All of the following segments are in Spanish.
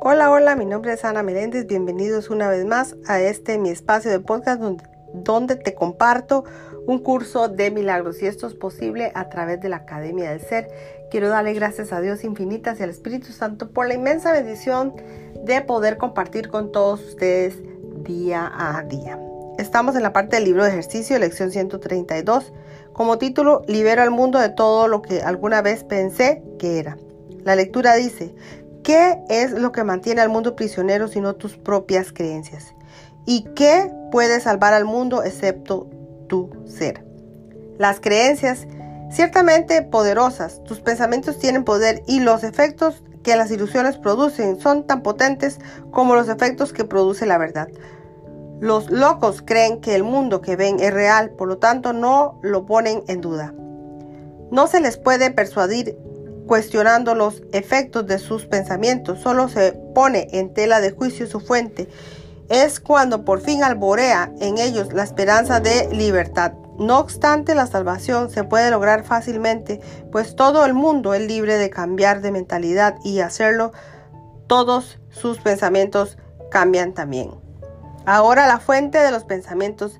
Hola, hola, mi nombre es Ana Meléndez. Bienvenidos una vez más a este mi espacio de podcast donde, te comparto un curso de milagros y esto es posible a través de la Academia del Ser. Quiero darle gracias a Dios infinitas y al Espíritu Santo por la inmensa bendición de poder compartir con todos ustedes día a día. Estamos en la parte del libro de ejercicio, lección 132, como título Libero al mundo de todo lo que alguna vez pensé que era. La lectura dice, ¿Qué es lo que mantiene al mundo prisionero sino tus propias creencias? ¿Y qué puede salvar al mundo excepto tu ser? Las creencias, ciertamente poderosas, tus pensamientos tienen poder y los efectos que las ilusiones producen son tan potentes como los efectos que produce la verdad. Los locos creen que el mundo que ven es real, por lo tanto no lo ponen en duda. No se les puede persuadir cuestionando los efectos de sus pensamientos, solo se pone en tela de juicio su fuente. Es cuando por fin alborea en ellos la esperanza de libertad. No obstante, la salvación se puede lograr fácilmente, pues todo el mundo es libre de cambiar de mentalidad y hacerlo. Todos sus pensamientos cambian también. Ahora la fuente de los pensamientos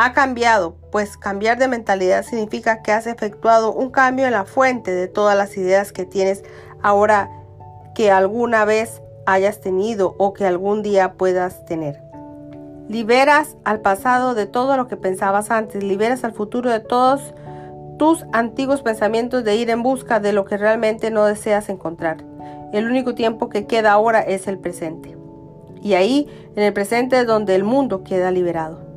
ha cambiado, pues cambiar de mentalidad significa que has efectuado un cambio en la fuente de todas las ideas que tienes ahora que alguna vez hayas tenido o que algún día puedas tener. Liberas al pasado de todo lo que pensabas antes, liberas al futuro de todos tus antiguos pensamientos de ir en busca de lo que realmente no deseas encontrar. El único tiempo que queda ahora es el presente. Y ahí, en el presente, es donde el mundo queda liberado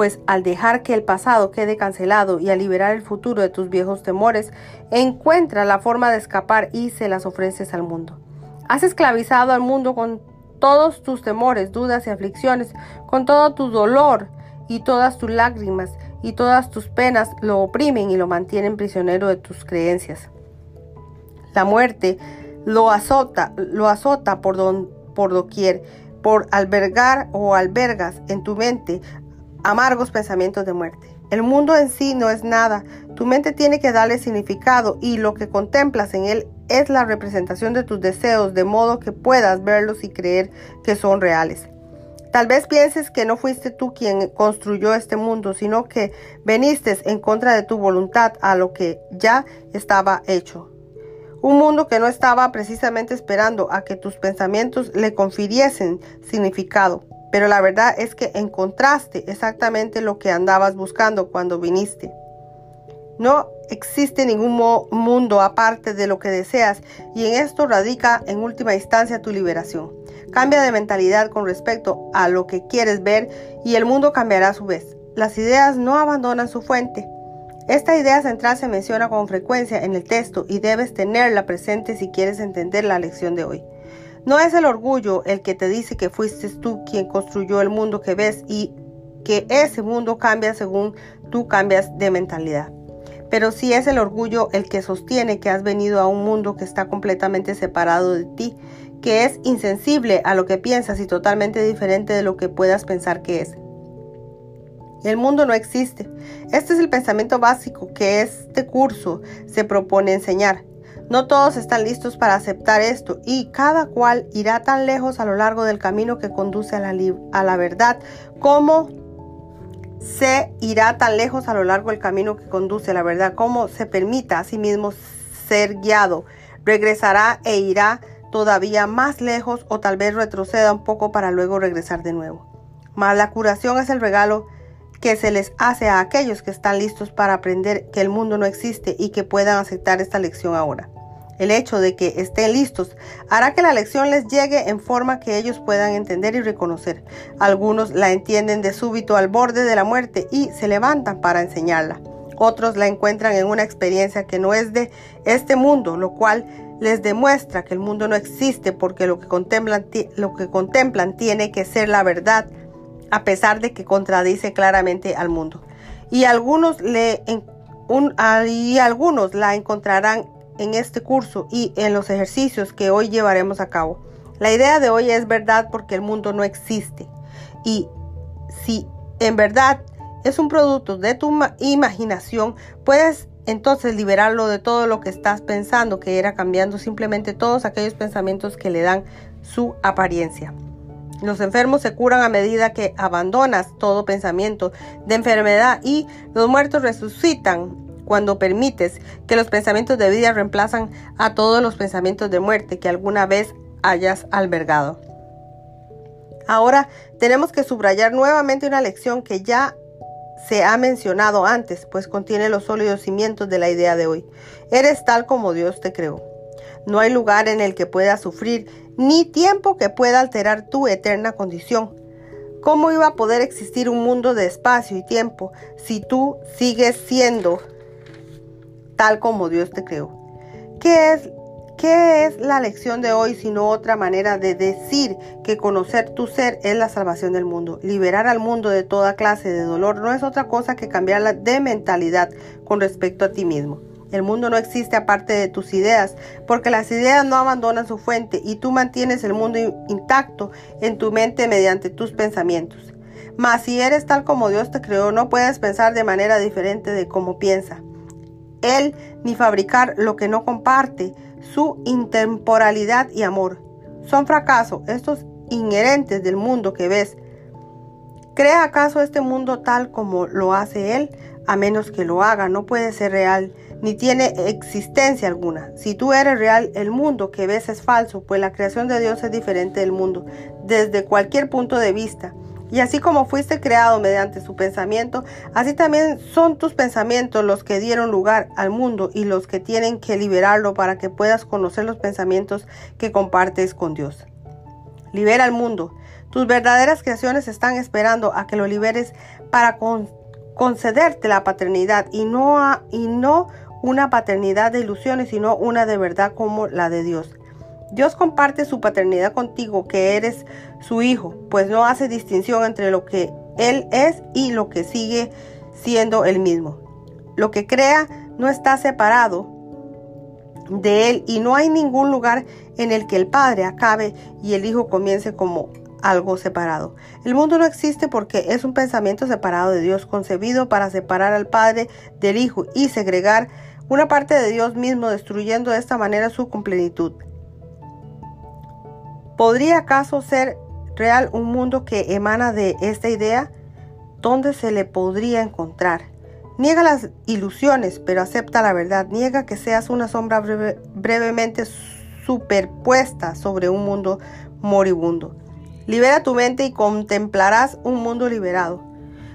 pues al dejar que el pasado quede cancelado y al liberar el futuro de tus viejos temores, encuentra la forma de escapar y se las ofreces al mundo. Has esclavizado al mundo con todos tus temores, dudas y aflicciones, con todo tu dolor y todas tus lágrimas y todas tus penas lo oprimen y lo mantienen prisionero de tus creencias. La muerte lo azota, lo azota por, don, por doquier, por albergar o albergas en tu mente amargos pensamientos de muerte. El mundo en sí no es nada, tu mente tiene que darle significado y lo que contemplas en él es la representación de tus deseos, de modo que puedas verlos y creer que son reales. Tal vez pienses que no fuiste tú quien construyó este mundo, sino que veniste en contra de tu voluntad a lo que ya estaba hecho. Un mundo que no estaba precisamente esperando a que tus pensamientos le confiriesen significado. Pero la verdad es que encontraste exactamente lo que andabas buscando cuando viniste. No existe ningún mundo aparte de lo que deseas y en esto radica en última instancia tu liberación. Cambia de mentalidad con respecto a lo que quieres ver y el mundo cambiará a su vez. Las ideas no abandonan su fuente. Esta idea central se menciona con frecuencia en el texto y debes tenerla presente si quieres entender la lección de hoy. No es el orgullo el que te dice que fuiste tú quien construyó el mundo que ves y que ese mundo cambia según tú cambias de mentalidad. Pero sí es el orgullo el que sostiene que has venido a un mundo que está completamente separado de ti, que es insensible a lo que piensas y totalmente diferente de lo que puedas pensar que es. El mundo no existe. Este es el pensamiento básico que este curso se propone enseñar. No todos están listos para aceptar esto y cada cual irá tan lejos a lo largo del camino que conduce a la, a la verdad como se irá tan lejos a lo largo del camino que conduce a la verdad como se permita a sí mismo ser guiado. Regresará e irá todavía más lejos o tal vez retroceda un poco para luego regresar de nuevo. Mas la curación es el regalo que se les hace a aquellos que están listos para aprender que el mundo no existe y que puedan aceptar esta lección ahora. El hecho de que estén listos hará que la lección les llegue en forma que ellos puedan entender y reconocer. Algunos la entienden de súbito al borde de la muerte y se levantan para enseñarla. Otros la encuentran en una experiencia que no es de este mundo, lo cual les demuestra que el mundo no existe porque lo que contemplan, lo que contemplan tiene que ser la verdad, a pesar de que contradice claramente al mundo. Y algunos, un, y algunos la encontrarán en este curso y en los ejercicios que hoy llevaremos a cabo. La idea de hoy es verdad porque el mundo no existe. Y si en verdad es un producto de tu imaginación, puedes entonces liberarlo de todo lo que estás pensando, que era cambiando simplemente todos aquellos pensamientos que le dan su apariencia. Los enfermos se curan a medida que abandonas todo pensamiento de enfermedad y los muertos resucitan cuando permites que los pensamientos de vida reemplazan a todos los pensamientos de muerte que alguna vez hayas albergado. Ahora tenemos que subrayar nuevamente una lección que ya se ha mencionado antes, pues contiene los sólidos cimientos de la idea de hoy. Eres tal como Dios te creó. No hay lugar en el que puedas sufrir, ni tiempo que pueda alterar tu eterna condición. ¿Cómo iba a poder existir un mundo de espacio y tiempo si tú sigues siendo tal como Dios te creó? ¿Qué es ¿Qué es la lección de hoy sino otra manera de decir que conocer tu ser es la salvación del mundo? Liberar al mundo de toda clase de dolor no es otra cosa que cambiarla de mentalidad con respecto a ti mismo. El mundo no existe aparte de tus ideas, porque las ideas no abandonan su fuente y tú mantienes el mundo intacto en tu mente mediante tus pensamientos. Mas si eres tal como Dios te creó, no puedes pensar de manera diferente de cómo piensa. Él ni fabricar lo que no comparte, su intemporalidad y amor. Son fracasos estos inherentes del mundo que ves. ¿Crea acaso este mundo tal como lo hace Él? A menos que lo haga, no puede ser real, ni tiene existencia alguna. Si tú eres real, el mundo que ves es falso, pues la creación de Dios es diferente del mundo, desde cualquier punto de vista. Y así como fuiste creado mediante su pensamiento, así también son tus pensamientos los que dieron lugar al mundo y los que tienen que liberarlo para que puedas conocer los pensamientos que compartes con Dios. Libera al mundo. Tus verdaderas creaciones están esperando a que lo liberes para concederte la paternidad y no, y no una paternidad de ilusiones, sino una de verdad como la de Dios. Dios comparte su paternidad contigo, que eres su hijo, pues no hace distinción entre lo que Él es y lo que sigue siendo Él mismo. Lo que crea no está separado de Él y no hay ningún lugar en el que el Padre acabe y el Hijo comience como algo separado. El mundo no existe porque es un pensamiento separado de Dios, concebido para separar al Padre del Hijo y segregar una parte de Dios mismo, destruyendo de esta manera su completitud. ¿Podría acaso ser real un mundo que emana de esta idea? ¿Dónde se le podría encontrar? Niega las ilusiones, pero acepta la verdad. Niega que seas una sombra brevemente superpuesta sobre un mundo moribundo. Libera tu mente y contemplarás un mundo liberado.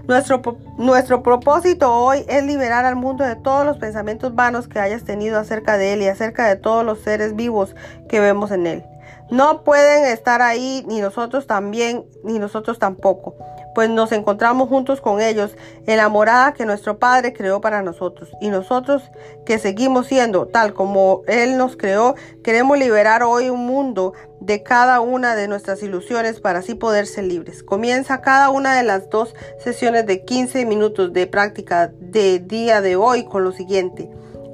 Nuestro, nuestro propósito hoy es liberar al mundo de todos los pensamientos vanos que hayas tenido acerca de él y acerca de todos los seres vivos que vemos en él. No pueden estar ahí ni nosotros también, ni nosotros tampoco, pues nos encontramos juntos con ellos en la morada que nuestro Padre creó para nosotros. Y nosotros que seguimos siendo tal como Él nos creó, queremos liberar hoy un mundo de cada una de nuestras ilusiones para así poder ser libres. Comienza cada una de las dos sesiones de 15 minutos de práctica de día de hoy con lo siguiente.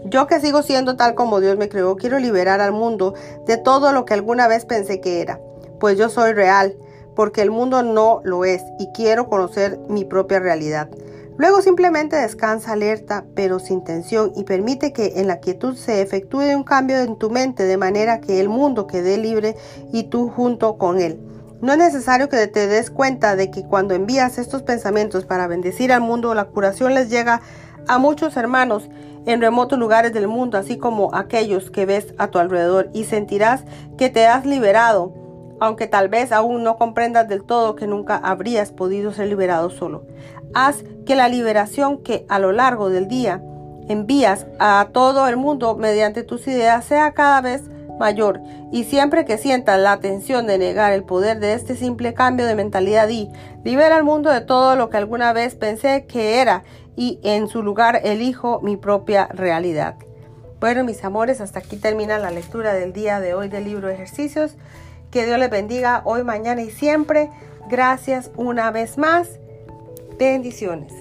Yo que sigo siendo tal como Dios me creó, quiero liberar al mundo de todo lo que alguna vez pensé que era, pues yo soy real, porque el mundo no lo es y quiero conocer mi propia realidad. Luego simplemente descansa alerta pero sin tensión y permite que en la quietud se efectúe un cambio en tu mente de manera que el mundo quede libre y tú junto con él. No es necesario que te des cuenta de que cuando envías estos pensamientos para bendecir al mundo, la curación les llega a muchos hermanos en remotos lugares del mundo, así como aquellos que ves a tu alrededor, y sentirás que te has liberado, aunque tal vez aún no comprendas del todo que nunca habrías podido ser liberado solo. Haz que la liberación que a lo largo del día envías a todo el mundo mediante tus ideas sea cada vez mayor y siempre que sientas la tensión de negar el poder de este simple cambio de mentalidad y libera al mundo de todo lo que alguna vez pensé que era y en su lugar elijo mi propia realidad. Bueno, mis amores, hasta aquí termina la lectura del día de hoy del libro ejercicios. Que Dios les bendiga hoy, mañana y siempre. Gracias una vez más. Bendiciones.